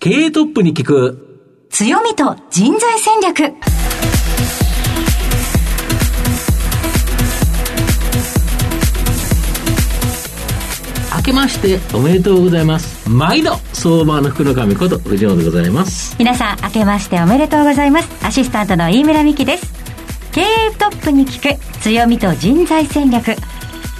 経営トップに聞く。強みと人材戦略。明けましておめでとうございます。毎度相場の福の神こと藤野でございます。皆さん明けましておめでとうございます。アシスタントの飯村美希です。経営トップに聞く。強みと人材戦略。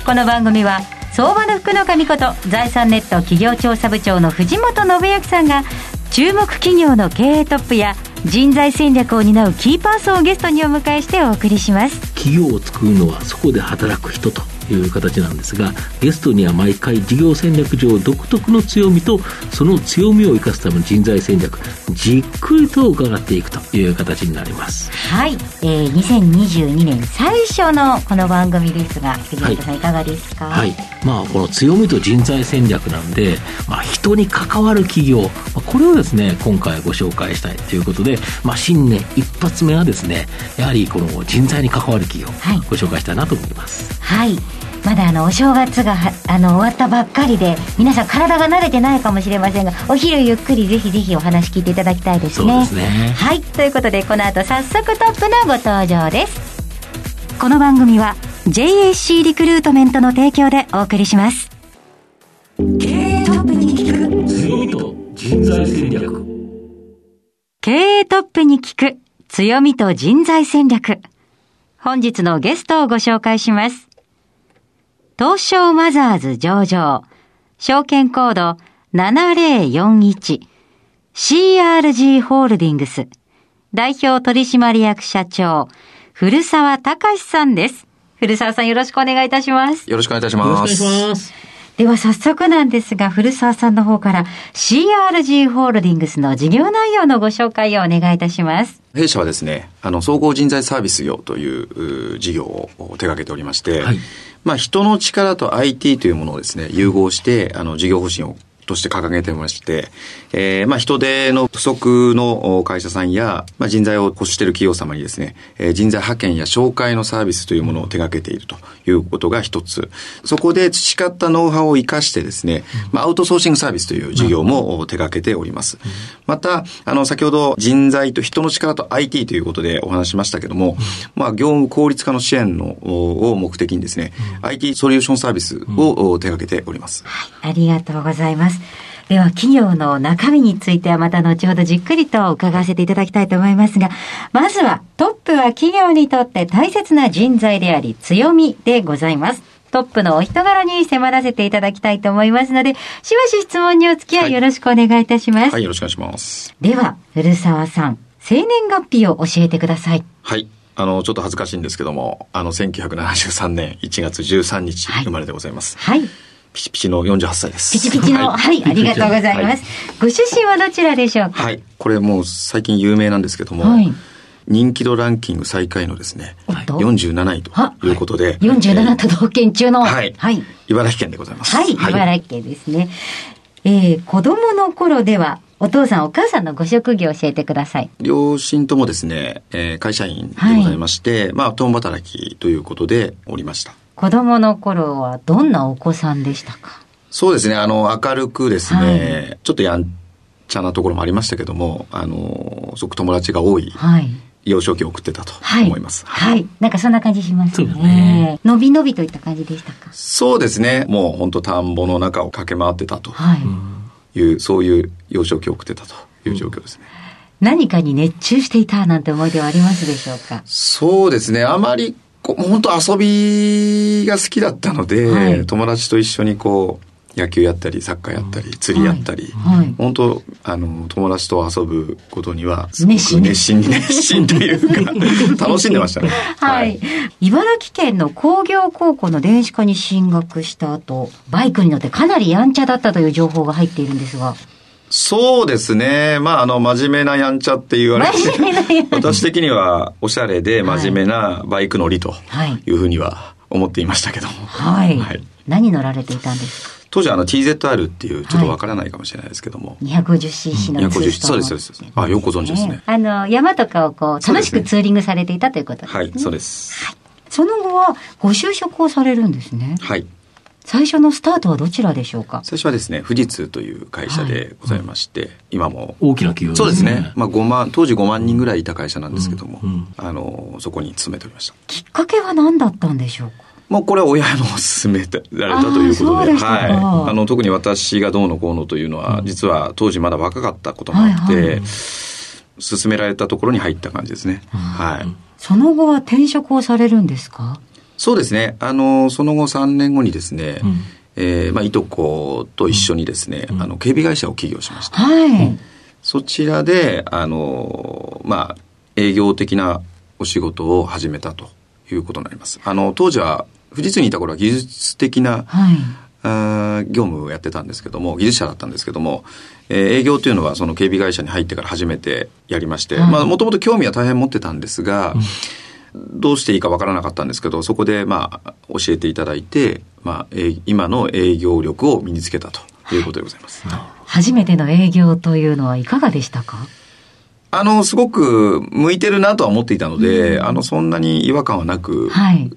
この番組は相場の福の神こと財産ネット企業調査部長の藤本信之さんが注目企業の経営トップや人材戦略を担うキーパーソンをゲストにお迎えしてお送りします。企業を作るのはそこで働く人と。いう形なんですがゲストには毎回事業戦略上独特の強みとその強みを生かすための人材戦略じっくりと伺っていくという形になります。はい、えー、2022年最初のこの番組ですが杉本さん、い、かがですか？はい。まあこの強みと人材戦略なんで、まあ、人に関わる企業、まあ、これをですね今回ご紹介したいということで、まあ、新年一発目はですねやはりこの人材に関わる企業、はい、ご紹介したいなと思いますはい。まだあのお正月があの終わったばっかりで皆さん体が慣れてないかもしれませんがお昼ゆっくりぜひぜひお話聞いていただきたいですね。そうですね。はい。ということでこの後早速トップのご登場です。この番組は JAC リクルートメントの提供でお送りします。経営トップに聞く。強みと人材戦略。経営トップに聞く。強みと人材戦略。本日のゲストをご紹介します東証マザーズ上場、証券コード 7041CRG ホールディングス代表取締役社長古澤隆さんです。古澤さんよろしくお願いいたします。よろしくお願いいたします。よろしくお願いします。では早速なんですが、古澤さんの方から CRG ホールディングスの事業内容のご紹介をお願いいたします。弊社はですね、あの、総合人材サービス業という事業を手掛けておりまして、はい、まあ、人の力と IT というものをですね、融合して、あの、事業方針をとして掲げてまして、えー、まあ人手の不足の会社さんや、まあ人材を欲している企業様にですね、えー、人材派遣や紹介のサービスというものを手掛けているということが一つ。そこで培ったノウハウを活かしてですね、まあアウトソーシングサービスという事業も手掛けております。また、あの、先ほど人材と人の力と IT ということでお話しましたけども、まあ業務効率化の支援のを目的にですね、IT ソリューションサービスを手掛けております。はい、ありがとうございます。では企業の中身についてはまた後ほどじっくりと伺わせていただきたいと思いますが、まずはトップは企業にとって大切な人材であり強みでございます。トップのお人柄に迫らせていただきたいと思いますので、しばし質問にお付き合いよろしくお願いいたします。はい、はい、よろしくお願いします。では、古澤さん、生年月日を教えてください。はい。あの、ちょっと恥ずかしいんですけども、あの、1973年1月13日生まれでございます。はい、はいピチピチの48歳です。ピチピチの、はい、はい、ありがとうございます、はい、ご出身はどちらでしょうか？はい。これもう最近有名なんですけども、はい、人気度ランキング最下位のですね、47位ということで。はい、47都道府県中の、はい、はい。茨城県でございます。はい、茨城県ですね。えー、子供の頃では、お父さんお母さんのご職業教えてください。両親ともですね、えー、会社員でございまして、まあ、共働きということでおりました。子供の頃はどんなお子さんでしたか？そうですね、あの、明るくですね、はい、ちょっとやんちゃなところもありましたけども、あの、すごく友達が多い。はい幼少期を送ってたと思います。はい。はい、なんかそんな感じしますね。ねのびのびといった感じでしたか？そうですね。もう本当田んぼの中を駆け回ってたという、はい、そういう幼少期を送ってたという状況ですね。うん、何かに熱中していたなんて思い出はありますでしょうか？そうですね。あまり本当遊びが好きだったので、はい、友達と一緒にこう、野球やったり、サッカーやったり、釣りやったり、はい、本当、あの、友達と遊ぶことには、すごく熱心に熱心というか、楽しんでましたね。はい。茨城県の工業高校の電子科に進学した後、バイクに乗ってかなりやんちゃだったという情報が入っているんですが。そうですね。まあ、あの、真面目なやんちゃって言われて、私的にはおしゃれで真面目なバイク乗りというふうには思っていましたけども。はい。はい、何乗られていたんですか？当時あの TZR っていうちょっとわからないかもしれないですけども。はい、250cc のツーストそうです、そうです。あ、よくご存知ですね。あの、山とかをこう、楽しくツーリングされていたということですね。はい、そうです。はい。その後はご就職をされるんですね。はい。最初のスタートはどちらでしょうか？最初はですね、富士通という会社でございまして、はい、今も。大きな企業そうですね。まあ5万、当時5万人ぐらいいた会社なんですけども、うんうん、あの、そこに勤めておりました。きっかけは何だったんでしょうか？もうこれは親の勧められたということで、はい。あの、特に私がどうのこうのというのは、実は当時まだ若かったこともあって、はいはい、勧められたところに入った感じですね。はい。その後は転職をされるんですか？そうですね。あの、その後3年後にですね、うん、えー、まあ、いとこと一緒にですね、うん、あの、警備会社を起業しました。はい。そちらで、あの、まあ、営業的なお仕事を始めたということになります。あの、当時は、富士通にいた頃は技術的な、はい、あ業務をやってたんですけども、技術者だったんですけども、えー、営業というのはその警備会社に入ってから初めてやりまして、はい、まあ、もともと興味は大変持ってたんですが、うんどうしていいかわからなかったんですけど、そこでまあ教えていただいて、まあ、今の営業力を身につけたということでございます。はい、初めての営業というのはいかがでしたか？あの、すごく向いてるなとは思っていたので、うん、あの、そんなに違和感はなく、はい。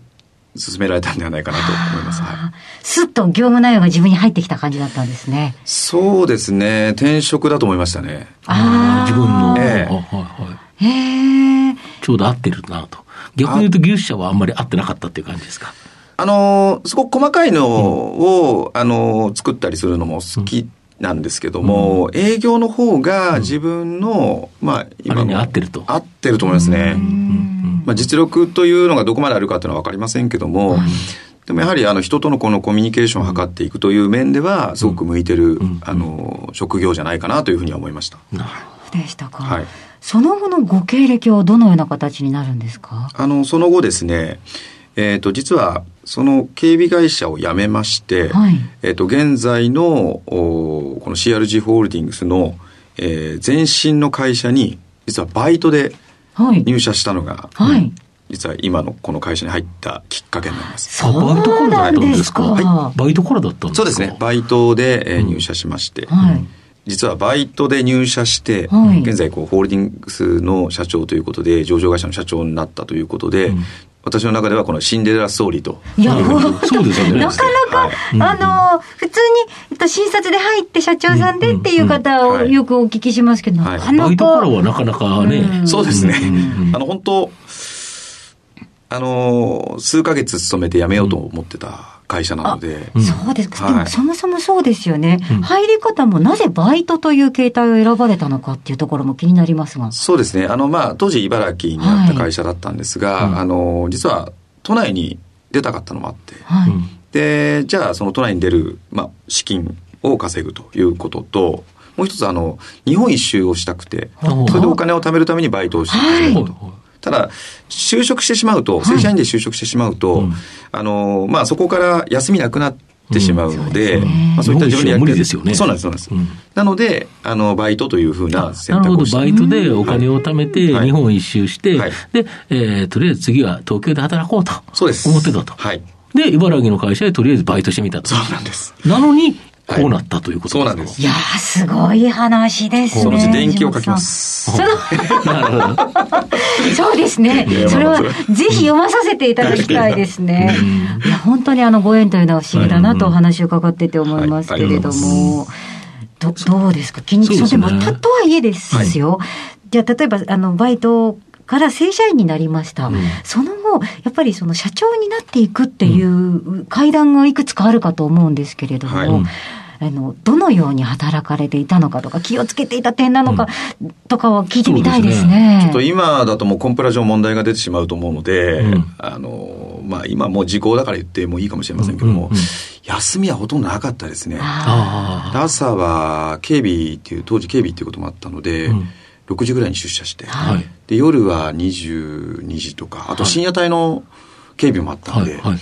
進められたんではないかなと思います。はい。すっと業務内容が自分に入ってきた感じだったんですね。そうですね。転職だと思いましたね。ああ。自分の。ええー。はいはい。ええー。ちょうど合ってるなと。逆に言うと技術者はあんまり合ってなかったっていう感じですか？あの、すごく細かいのを、うん、あの、作ったりするのも好きなんですけども、うん、営業の方が自分の、うん、まあ、今の。合ってると。合ってると思いますね。まあ、実力というのがどこまであるかっていうのは分かりませんけども、でもやはりあの人とのこのコミュニケーションを図っていくという面では、すごく向いてる、あの、職業じゃないかなというふうには思いました。なるほどでしたか。はい。その後のご経歴はどのような形になるんですか？あの、その後ですね、えっ、ー、と、実は、その警備会社を辞めまして、はい、えっ、ー、と、現在の、おこの CRG ホールディングスの、えー、前身の会社に、実はバイトで入社したのが、はい、実は今のこの会社に入ったきっかけになります。そうバイトからだったんですか、はい、バイトからだったんですか？そうですね。バイトで、えー、入社しまして、うん、はい実はバイトで入社して、はい、現在こうホールディングスの社長ということで上場会社の社長になったということで、うん、私の中ではこのシンデレラストーリーと。いや、そうですよね。なかなか、はい、あの、普通に、診察で入って社長さんでっていう方をよくお聞きしますけど、なかなか。バイトからはなかなかね。うん、そうですね。あの、本当あの、数ヶ月勤めて辞めようと思ってた会社なので。そうですか。はい、でもそもそもそうですよね、うん、入り方もなぜバイトという形態を選ばれたのかっていうところも気になりますが。そうですね。あの、まあ、当時茨城にあった会社だったんですが、はい、あの、実は都内に出たかったのもあって。はい、で、じゃあその都内に出る、まあ、資金を稼ぐということと、もう一つあの、日本一周をしたくて、それでお金を貯めるためにバイトをしてると。ただ、就職してしまうと、正社員で就職してしまうと、はいうん、あの、まあ、そこから休みなくなってしまうので、うん、まあ、そういった自分でや無理ですよね。そうなんです、そうなんです。うん、なので、あの、バイトというふうな選択をして。なるほど、バイトでお金を貯めて、日本一周して、はい、で、えー、とりあえず次は東京で働こうと。そうです。思ってたと。はい。で、茨城の会社でとりあえずバイトしてみたと。そうなんです。なのに、こうなったということですか、そうなんです。いやすごい話ですね。そのうち電気を書きます。そうですね。それはぜひ読まさせていただきたいですね。いや、本当にあのご縁というのは不思議だなとお話を伺ってて思いますけれども。どどうですか？気に、そうでも、たとはいえですよ。じゃあ、例えば、あの、バイトから正社員になりました。うん、その後、やっぱりその社長になっていくっていう階段がいくつかあるかと思うんですけれども、はいあの、どのように働かれていたのかとか、気をつけていた点なのか、とかは聞いてみたいですね。すね。ちょっと今だともうコンプラ上問題が出てしまうと思うので、うん、あの、まあ今もう時効だから言ってもいいかもしれませんけども、うんうん。うん、休みはほとんどなかったですね。朝は警備っていう、当時警備っていうこともあったので、うん。6時ぐらいに出社して、はい、で夜は22時とかあと深夜帯の警備もあったので、はいはい、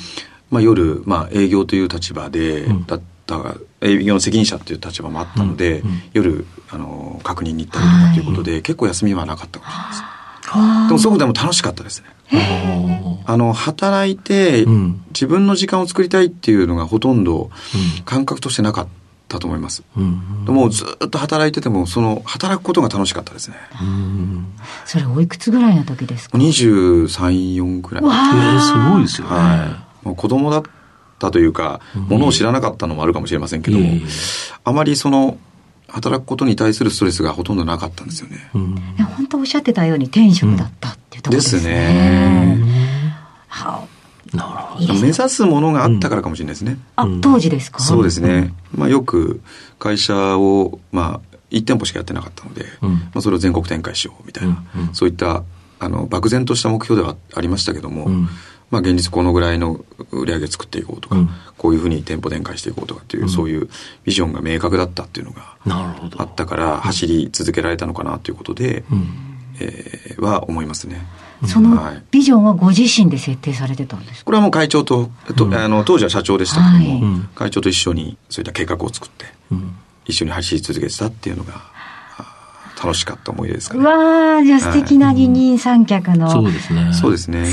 まあ、夜、まあ、営業という立場で、うん、だった営業の責任者という立場もあったので、うんうん、夜あの確認に行ったりとかということで、結構休みはなかったかもしれないです。でもすごくでも楽しかったですね。あの働いて自分の時間を作りたいっていうのがほとんど感覚としてなかったと思います。うん、もうずっと働いてても、その働くことが楽しかったですね。それおいくつぐらいの時ですか ?23、4ぐらい。えー、すごいですよね。はい。もう子供だったというか、ものを知らなかったのもあるかもしれませんけども、あまりその、働くことに対するストレスがほとんどなかったんですよね。うん、本当おっしゃってたように天職だったっていうところですね。ですね。はあ、なるほど。目指すものがあったからかもしれないですね。うん、あ、当時ですか？そうですね。まあよく会社を、まあ、1店舗しかやってなかったので、うん、まあそれを全国展開しようみたいな、うんそういったあの漠然とした目標ではありましたけども、うん、まあ、現実このぐらいの売り上げ作っていこうとか、うん、こういうふうに店舗展開していこうとかっていう、うん、そういうビジョンが明確だったっていうのがあったから走り続けられたのかなということで、うん、えー、は思いますね。そのビジョンはご自身で設定されてたんですこれはもう会長と、とあの当時は社長でしたけども、はい、会長と一緒にそういった計画を作って、一緒に走り続けてたっていうのが楽しかった思い出ですかね。わあ、じゃあ素敵な二人三脚の、そうですね。そうですね。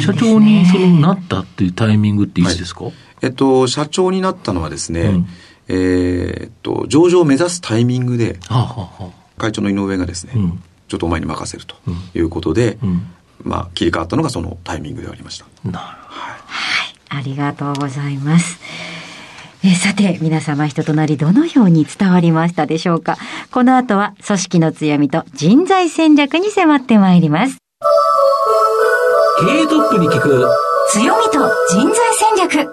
社長にそのなったっていうタイミングっていつですか、はい、えっと、社長になったのはですね、うん、えっと、上場を目指すタイミングで、はあはあ、会長の井上がですね、うん、ちょっとお前に任せるということで、うん、まあ、切り替わったのがそのタイミングでありました。なるほど。はい。ありがとうございます。えさて、皆様人となりどのように伝わりましたでしょうか？この後は組織の強みと人材戦略に迫ってまいります。経営トップに聞く強みと人材戦略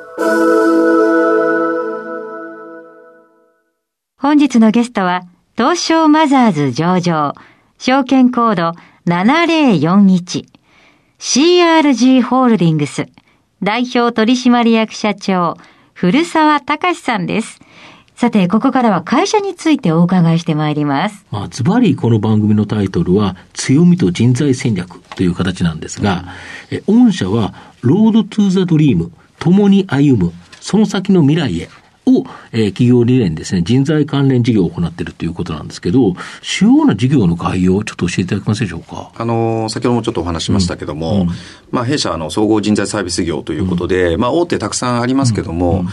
本日のゲストは東証マザーズ上場証券コード7041 CRG ホールディングス代表取締役社長古澤隆さんです。さて、ここからは会社についてお伺いしてまいります。まあ、ズバリこの番組のタイトルは、強みと人材戦略という形なんですが、え御社は、 Road to the Dream、共に歩む、その先の未来へを、えー、企業理念ですね、人材関連事業を行っているということなんですけど、主要な事業の概要をちょっと教えていただけますでしょうか？あの、先ほどもちょっとお話しましたけども、うん。うん、まあ、弊社、あの、総合人材サービス業ということで、うん、まあ、大手たくさんありますけども、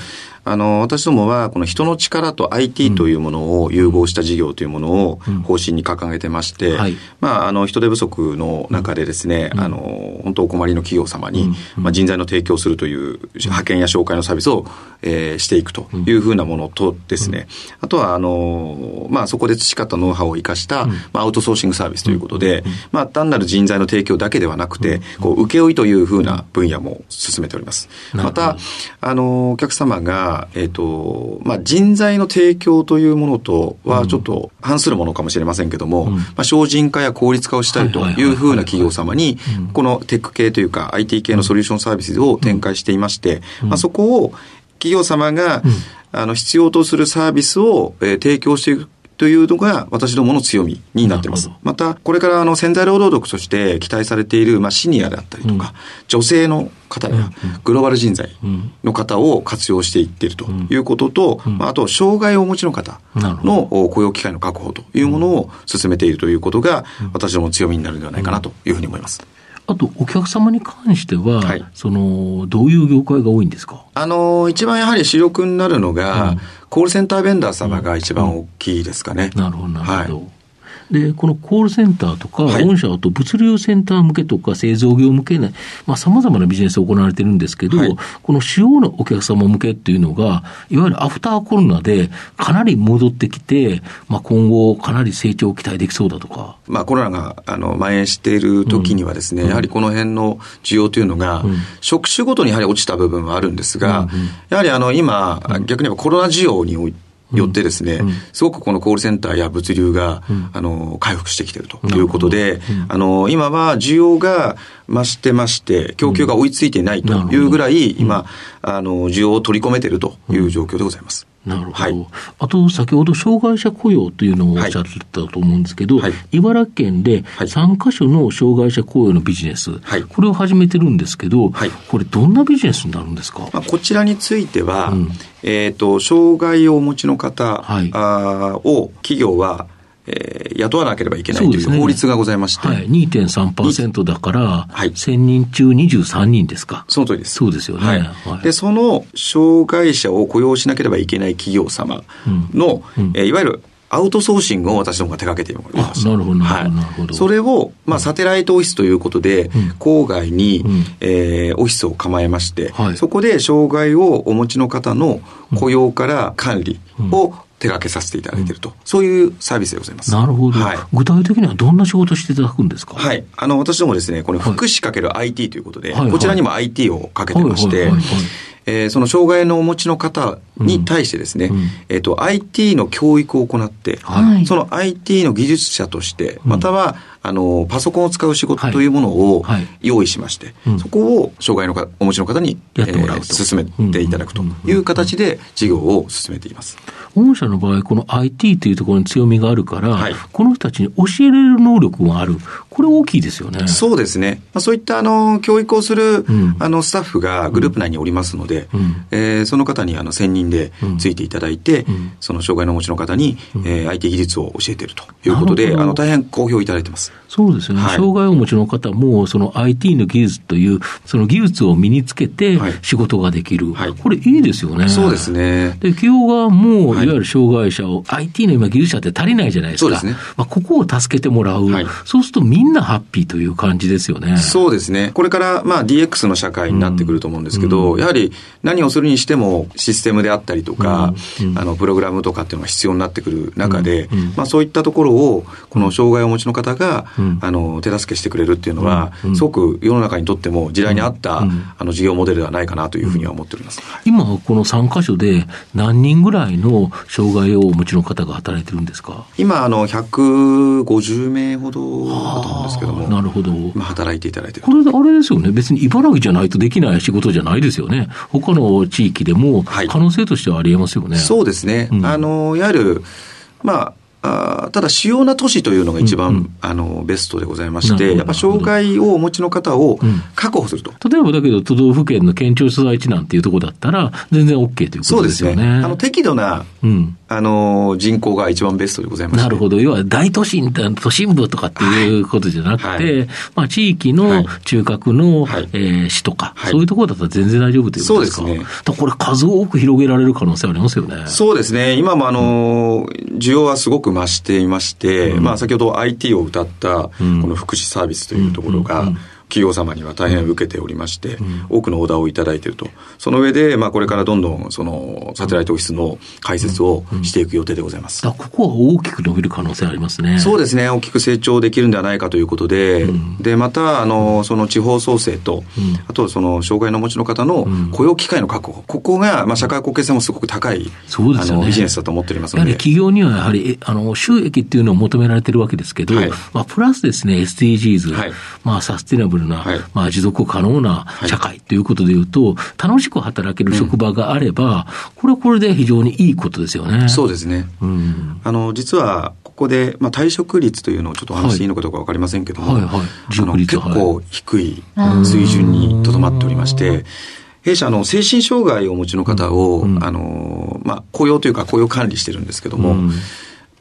あの、私どもは、この人の力と IT というものを融合した事業というものを方針に掲げてまして、まあ、あの、人手不足の中でですね、あの、本当お困りの企業様に、まあ、人材の提供するという派遣や紹介のサービスを、えー、していくというふうなものとですね、あとは、あの、まあ、そこで培ったノウハウを生かした、まあ、アウトソーシングサービスということで、まあ、単なる人材の提供だけではなくて、こう、請負というふうな分野も進めております。また、あの、お客様が、えっ、ー、と、まあ、人材の提供というものとはちょっと反するものかもしれませんけども、うん、まあ、精進化や効率化をしたいというふうな企業様に、このテック系というか IT 系のソリューションサービスを展開していまして、まあ、そこを企業様が、あの、必要とするサービスを、えー、提供していくというのが私どもの強みになっています。また、これからあの潜在労働力として期待されている、まあ、シニアであったりとか、うん、女性の方やグローバル人材の方を活用していっているということと、まあ、あと、障害をお持ちの方の雇用機会の確保というものを進めているということが、私どもの強みになるのではないかなというふうに思います。あと、お客様に関しては、はい、その、どういう業界が多いんですか？あの、一番やはり主力になるのが、うん、コールセンターベンダー様が一番大きいですかね。うん、なるほど、なるほど。はいで、このコールセンターとか、御社と物流センター向けとか製造業向けね、まあ様々なビジネスが行われてるんですけど、はい、この主要なお客様向けっていうのが、いわゆるアフターコロナでかなり戻ってきて、まあ今後かなり成長を期待できそうだとか。まあコロナがあの蔓延している時にはですね、うん、やはりこの辺の需要というのが、うん、職種ごとにやはり落ちた部分はあるんですが、うんうん、やはりあの今、逆に言えばコロナ需要において、よってですね、すごくこのコールセンターや物流が、あの、回復してきているということで、あの、今は需要が増してまして、供給が追いついていないというぐらい、今、あの、需要を取り込めているという状況でございます。なるほど、はい、あと先ほど障害者雇用というのをおっしゃってたと思うんですけど、はい、茨城県で3か所の障害者雇用のビジネス、はい、これを始めてるんですけど、これ、どんなビジネスになるんですか、まあ、こちらについては、うん、えーと、障害をお持ちの方、はい、あを企業はえー、雇わなければいけないという法律がございまして。ね、はい、2.3%だから、はい、1000人中23人ですか。その通りです。そうですよね。はい。はい、で、その障害者を雇用しなければいけない企業様の、うん。うん、えー、いわゆるアウトソーシングを私どもが手掛けています。なるほど、なるほど。それを、まあ、サテライトオフィスということで、うん、郊外に、うん、えー、オフィスを構えまして、はい、そこで障害をお持ちの方の雇用から管理を手掛けさせていただいていると、うん、そういうサービスでございます。なるほど。はい、具体的にはどんな仕事していただくんですか？はい。あの、私どもですね、これ福祉かける IT ということで、はい、こちらにも IT をかけてまして、えー、その障害のお持ちの方に対してですね、うん。うん、えっ、ー、と、IT の教育を行って、はい、その IT の技術者として、または、あの、パソコンを使う仕事というものを用意しまして、そこを障害のかお持ちの方にやってもらうと、えー、進めていただくという形で事業を進めています。御社の場合、この IT というところに強みがあるから、はい、この人たちに教えれる能力がある、これ大きいですよね。そうですね。まあ、そういったあの教育をする、うん、あのスタッフがグループ内におりますので、うん、えー、その方にあの専任でついていただいて、うん、その障害のお持ちの方に、うん、えー、IT 技術を教えているということで、あの大変好評いただいてます。そうですね、はい、障害をお持ちの方も、その IT の技術という、その技術を身につけて仕事ができる、はい、これ、いいですよね。そうですね。で、企業側も、い。わゆる障害者を、はい、IT の今、技術者って足りないじゃないですか？そうですね。まあ、ここを助けてもらう、はい、そうするとみんなハッピーという感じですよね。そうですね。これから、まあ、DX の社会になってくると思うんですけど、うん、やはり何をするにしても、システムであったりとか、うん、あの、プログラムとかっていうのが必要になってくる中で、うん、まあ、そういったところを、この障害をお持ちの方が、あの、手助助けしてくれるっていうのは、すごく世の中にとっても時代に合った、うん、あの事業モデルではないかなというふうには思っております。今、この3箇所で何人ぐらいの障害をお持ちの方が働いてるんですか？今、あの、150名ほどだと思うんですけども。なるほど。まあ、働いていただいてこれ、あれですよね。別に茨城じゃないとできない仕事じゃないですよね。他の地域でも可能性としてはありえますよね。はい、そうですね。うん、あの、いわゆる、まあ、あただ、主要な都市というのが一番、うんうん、あのベストでございまして、やっぱ障害をお持ちの方を確保すると、うん、例えばだけど、都道府県の県庁所在地なんていうところだったら、全然 OK ということですよね。そうですね。あの適度な、うん、あの人口が一番ベストでございます、なるほど、要は大都心、都心部とかっていうことじゃなくて、はい。はい、まあ、地域の中核の、はい、えー、市とか、そういうところだったら全然大丈夫ということですか？そうですね。これ、数多く広げられる可能性ありますよね。そうですね。今もあの、需要はすごく増していまして、うん、まあ、先ほど IT を謳ったこの福祉サービスというところが、企業様には大変受けておりまして、うん、多くのオーダーをいただいていると。その上で、まあ、これからどんどん、その、サテライトオフィスの開設をしていく予定でございます。ここは大きく伸びる可能性ありますね。そうですね。大きく成長できるんではないかということで、うん、で、また、あの、その地方創生と、うん、あと、その、障害のお持ちの方の雇用機会の確保。ここが、まあ、社会貢献性もすごく高い、そうですね、あのビジネスだと思っておりますので。企業にはやはり、あの、収益っていうのを求められてるわけですけど、はい、まあ、プラスですね、SDGs、はい、まあ、サステナブルな、はい、まあ、持続可能な社会ということでいうと、楽しく働ける職場があれば、これはこれで非常にいいことですよね。そうですね。うん、あの、実は、ここで、まあ、退職率というのをちょっとお話していいのかどうか分かりませんけども、はいはい。はい、あの結構低い水準にとどまっておりまして、弊社の精神障害をお持ちの方を、うん、あの、まあ、雇用というか雇用管理してるんですけども、うん、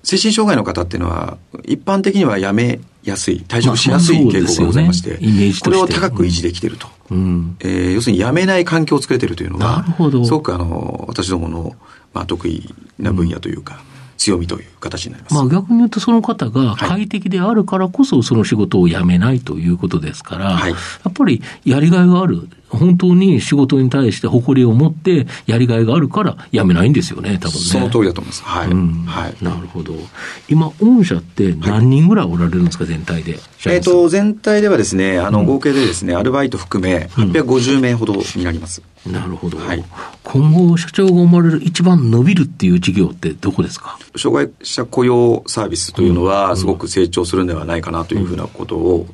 精神障害の方っていうのは、一般的には辞めやすい、退職しやすい傾向がございまして、まあね、これを高く維持できていると。うん、えー、要するに辞めない環境を作れているというのが、すごくあの、私どもの、まあ、得意な分野というか、強みという形になります。まあ逆に言うとその方が快適であるからこそその仕事を辞めないということですから、はい、やっぱりやりがいがある。本当に仕事に対して誇りを持ってやりがいがあるから辞めないんですよね、多分ね。その通りだと思います。はい。うん、はい。なるほど。今、御社って何人ぐらいおられるんですか、全体で？えっ、ー、と、全体ではですね、あの、合計でですね、アルバイト含め850名ほどになります。うん、なるほど。はい。今後、社長が思われる一番伸びるっていう事業ってどこですか？障害者雇用サービスというのは、すごく成長するんではないかなというふうなことを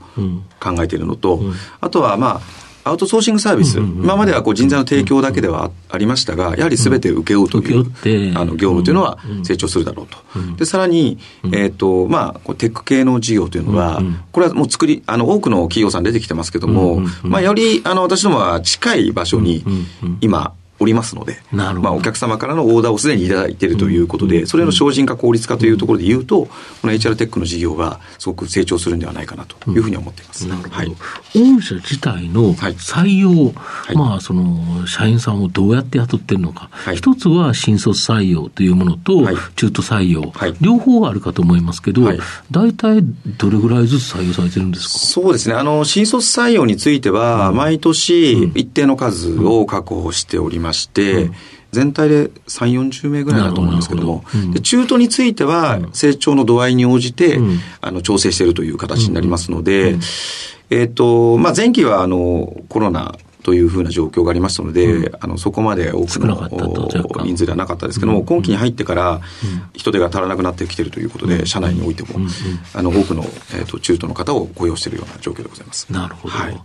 考えているのと、あとは、まあ、アウトソーシングサービス、今まではこう人材の提供だけではありましたが、やはりすべて請け負うという、あの業務というのは成長するだろうと。で、さらに、えっ、と、まあ、テック系の事業というのは、これはもう作り、あの、多くの企業さん出てきてますけども、まあ、より、あの、私どもは近い場所に、今、おりますので、まあ、お客様からのオーダーをすでにいただいているということで、それの精進化、効率化というところで言うと、この HR テックの事業がすごく成長するんではないかなというふうに思っています。なるほど。はい、御社自体の採用、はい、まあ、その、社員さんをどうやって雇ってるのか、はい、一つは新卒採用というものと、中途採用、両方あるかと思いますけど、大体どれぐらいずつ採用されてるんですか？そうですね。あの、新卒採用については、毎年一定の数を確保しておりまして、うん。全体で3、40名ぐらいだと思うんですけども、どうん、中途については成長の度合いに応じて、うん、あの調整しているという形になりますので、うん、えっ、ー、と、まあ、前期はあのコロナというふうな状況がありましたので、うん、あのそこまで多くの人数ではなかったですけども、うん、今期に入ってから人手が足らなくなってきているということで、うん、社内においても、あの多くの、えーと、中途の方を雇用しているような状況でございます。なるほど。はい、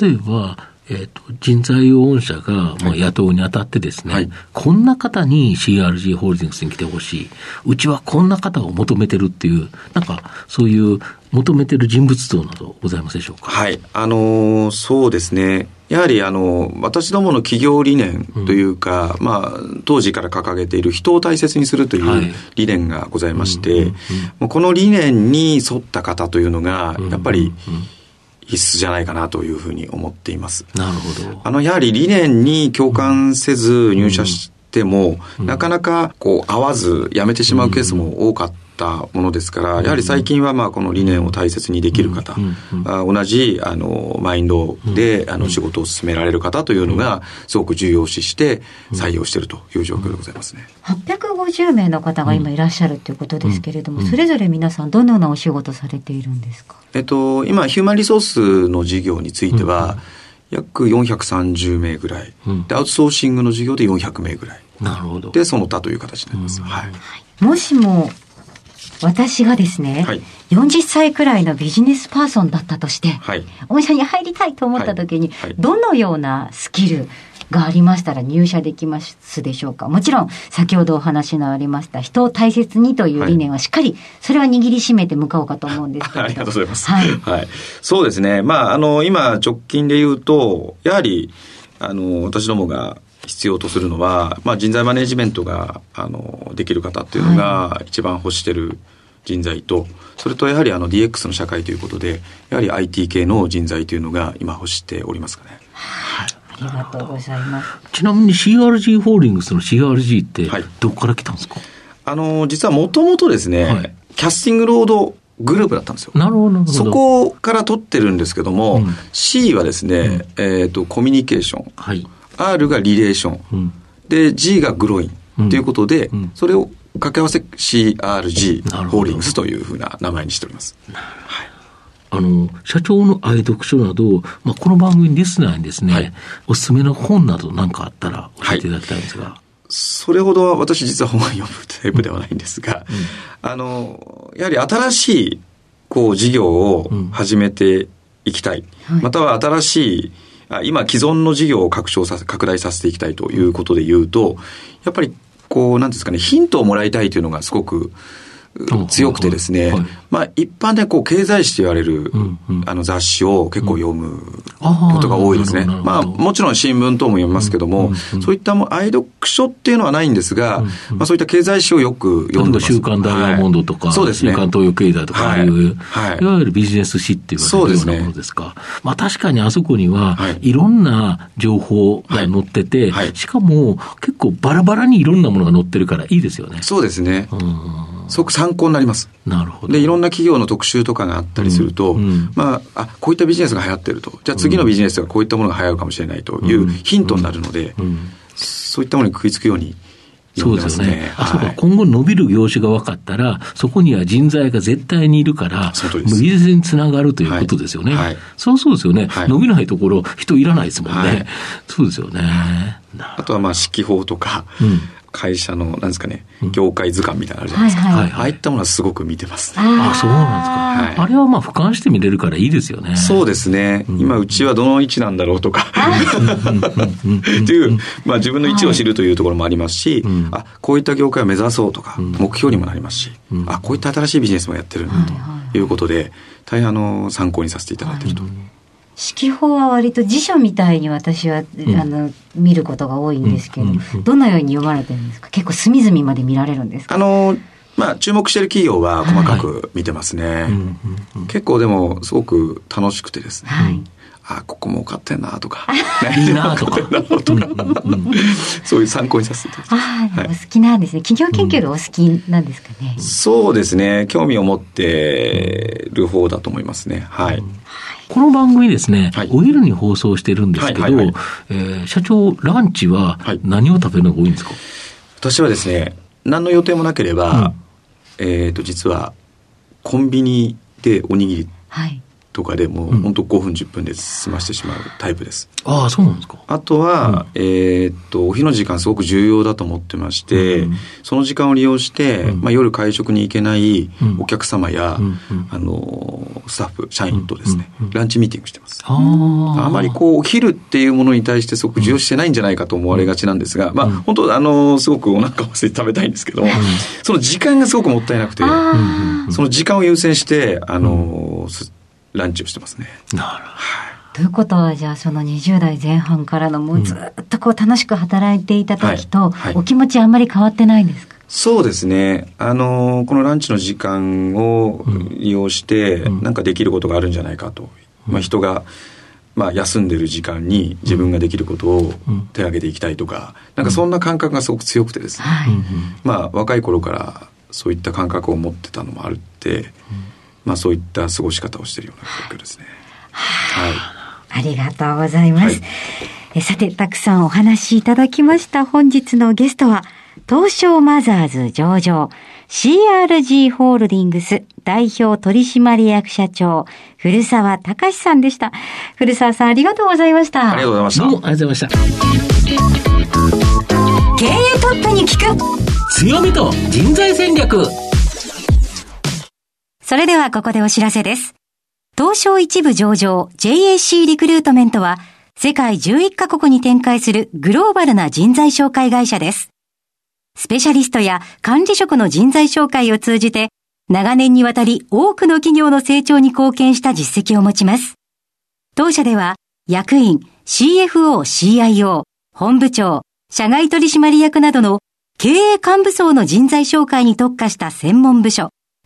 例えばえーと、人材御社が、まあ、野党にあたってですね、はい、こんな方に CRG ホールディングスに来てほしい、うちはこんな方を求めてるっていう、なんかそういう求めてる人物像などございますでしょうか？はい、あのー、そうですね。やはりあの私どもの企業理念というか、うん、まあ、当時から掲げている人を大切にするという理念がございまして、この理念に沿った方というのが、やっぱり、うんうん必須じゃないかなというふうに思っています。なるほど。あの、やはり理念に共感せず入社しても、うん、なかなかこう合わず辞めてしまうケースも多かったったものですから、やはり最近はまあこの理念を大切にできる方、同じあのマインドであの仕事を進められる方というのが、すごく重要視して採用しているという状況でございますね。850名の方が今いらっしゃるということですけれども、それぞれ皆さんどのようなお仕事されているんですか？えっと、今、ヒューマンリソースの事業については、約430名ぐらい、で、アウトソーシングの事業で400名ぐらい。なるほど。で、その他という形になります。はい。もしも私がですね、はい、40歳くらいのビジネスパーソンだったとして、はい、御社に入りたいと思った時に、はい、どのようなスキルがありましたら入社できますでしょうか？もちろん、先ほどお話のありました、人を大切にという理念はしっかり、それは握りしめて向かおうかと思うんですけど。ありがとうございます。はい。はい、そうですね。まあ、あの、今、直近で言うと、やはり、あの、私どもが必要とするのは、まあ、人材マネジメントがあのできる方っていうのが一番欲してる人材と、それとやはりあの DX の社会ということで、やはり IT 系の人材というのが今欲しておりますかね。はいありがとうございます。ちなみに CRG ホールディングスの CRG って、どこから来たんですか、はい、あの、実はもともとですね、はい、キャスティングロードグループだったんですよ。なるほど。そこから取ってるんですけども、うん、C はですね、うん、えっ、ー、と、コミュニケーション。はい。R がリレーション、うん、で G がグロイン。ということで、うん、それを掛け合わせ CRG ホールディングスというふうな名前にしております。はい。あの、社長の愛読書など、まあ、この番組リスナーにですね、はい、おすすめの本など何かあったら教えていただきたいんですが。はい、それほど私実は本を読むタイプではないんですが、うん、あの、やはり新しい、こう、事業を始めていきたい。うん、または新しい、今既存の事業を拡張させ、拡大させていきたいということで言うと、やっぱりこう、なんですかね、ヒントをもらいたいというのがすごく、強くてですね、はい、まあ一般でこう経済誌と言われる、あの雑誌を結構読むことが多いですね。まあもちろん新聞等も読みますけども、そういったも愛読書っていうのはないんですが、まあそういった経済誌をよく読んでます。週刊ダイヤモンドとか、はい、そうですね、週刊東洋経済とか、はい、いう、はい、いわゆるビジネス誌っていうようなものですか。まあ確かにあそこには、い、ろんな情報が載ってて、はい、しかも結構バラバラにいろんなものが載ってるからいいですよね。そうですね。うんすごく参考になります。なるほど。で、いろんな企業の特集とかがあったりすると、うんうん、まあ、あ、こういったビジネスが流行ってると。じゃあ次のビジネスがこういったものが流行るかもしれないというヒントになるので、そういったものに食いつくようにそうですよね。あ、そうか、今後伸びる業種が分かったら、そこには人材が絶対にいるから、ビジネスにつながるということですよね。はいはい、そうそうですよね、はい、伸びないところ、人いらないですもんね。そうですよね。あとはまあ、指揮法とか、うん、会社の、なんですかね、業界図鑑みたいなのあるじゃないですか。はいはい、ああいったものはすごく見てます、ね。ああ、そうなんですか。はい、あれはまあ俯瞰して見れるからいいですよね。そうですね。うん、今、うちはどの位置なんだろうとか、っていう、まあ自分の位置を知るというところもありますし、はい、あ、こういった業界を目指そうとか、目標にもなりますし、うん、あ、こういった新しいビジネスもやってるんだということで、大変あの、参考にさせていただいていると。指揮法は割と辞書みたいに私は、うん、あの見ることが多いんですけど、うんうん、どのように読まれてるんですか？結構隅々まで見られるんですか？あのまあ、注目している企業は細かく見てますね、はい。結構でもすごく楽しくてですね、はい、あここ儲かってん なとか、いいなとか。そういう参考にさせていただきます。はい、お好きなんですね。企業研究がお好きなんですかね、うん、そうですね。興味を持ってる方だと思いますね。はい。この番組ですね、はい、お昼に放送してるんですけど、はいはいはい、えー、社長、ランチは何を食べるのが多いんですか、私はですね、何の予定もなければ、うん、えっ、と、実は、コンビニでおにぎりとかでもう本当5分10分で済ましてしまうタイプです。ああそうなんですか。あとは、うん、えっとお昼の時間すごく重要だと思ってまして、うん、その時間を利用して、うん、まあ、夜会食に行けないお客様や、あのスタッフ社員とですね、ランチミーティングしてます。あまりこうお昼っていうものに対してすごく重要してないんじゃないかと思われがちなんですが、まあ本当あのすごくお腹を空いて食べたいんですけども、その時間がすごくもったいなくて、その時間を優先してあの、ランチをしてますね。なるほど。ということは、じゃあその20代前半からのもうずっとこう楽しく働いていた時と、お気持ちあんまり変わってないんですか、そうですね。あの、このランチの時間を利用して、なんかできることがあるんじゃないかと。まあ人が、まあ休んでる時間に自分ができることを手挙げていきたいとか、なんかそんな感覚がすごく強くてですね。まあ若い頃からそういった感覚を持ってたのもあるって、まあ、そういった過ごし方をしているような状況ですね。はい。ありがとうございます。はい、さて、たくさんお話しいただきました本日のゲストは、東証マザーズ上場、CRG ホールディングス代表取締役社長、古澤隆さんでした。古澤さん、ありがとうございました。ありがとうございました。どうもありがとうございました。経営トップに聞く強みと人材戦略それではここでお知らせです。東証一部上場 JAC リクルートメントは世界11カ国に展開するグローバルな人材紹介会社です。スペシャリストや管理職の人材紹介を通じて長年にわたり多くの企業の成長に貢献した実績を持ちます。当社では役員、CFO、CIO、本部長、社外取締役などの経営幹部層の人材紹介に特化した専門部署、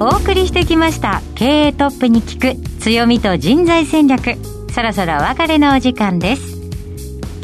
お送りしてきました。経営トップに聞く強みと人材戦略。そろそろお別れのお時間です。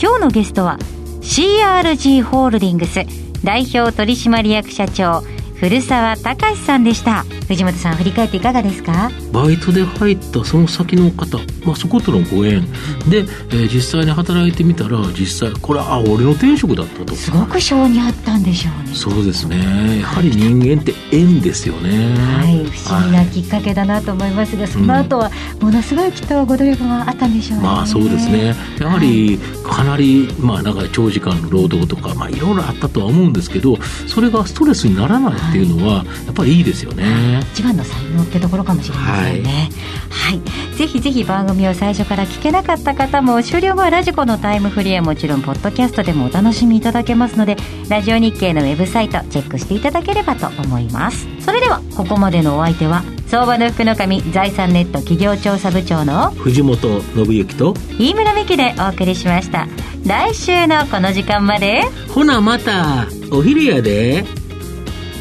今日のゲストは CRG ホールディングス代表取締役社長古澤隆さんでした。藤本さん振り返っていかがですか？バイトで入ったその先の方、まあ、そことのご縁。で、えー、実際に働いてみたら実際これはあ俺の転職だったと。すごく性にあったんでしょうね。そうですね。やはり人間って縁ですよね。はい。不思議なきっかけだなと思いますが、はい、その後はものすごいきっとご努力があったんでしょうね、まあそうですね。やはりかなりまあなんか長時間の労働とかまあいろいろあったとは思うんですけどそれがストレスにならないっていうのはやっぱりいいですよね、一番の才能ってところかもしれませんね。はい、はい、ぜひぜひ番組を最初から聞けなかった方も終了後はラジコのタイムフリーはもちろんポッドキャストでもお楽しみいただけますのでラジオ日経のウェブサイトチェックしていただければと思います。それではここまでのお相手は相場の福の神財産ネット企業調査部長の藤本信之と飯村美希でお送りしました。来週のこの時間まで。ほなまたお昼やで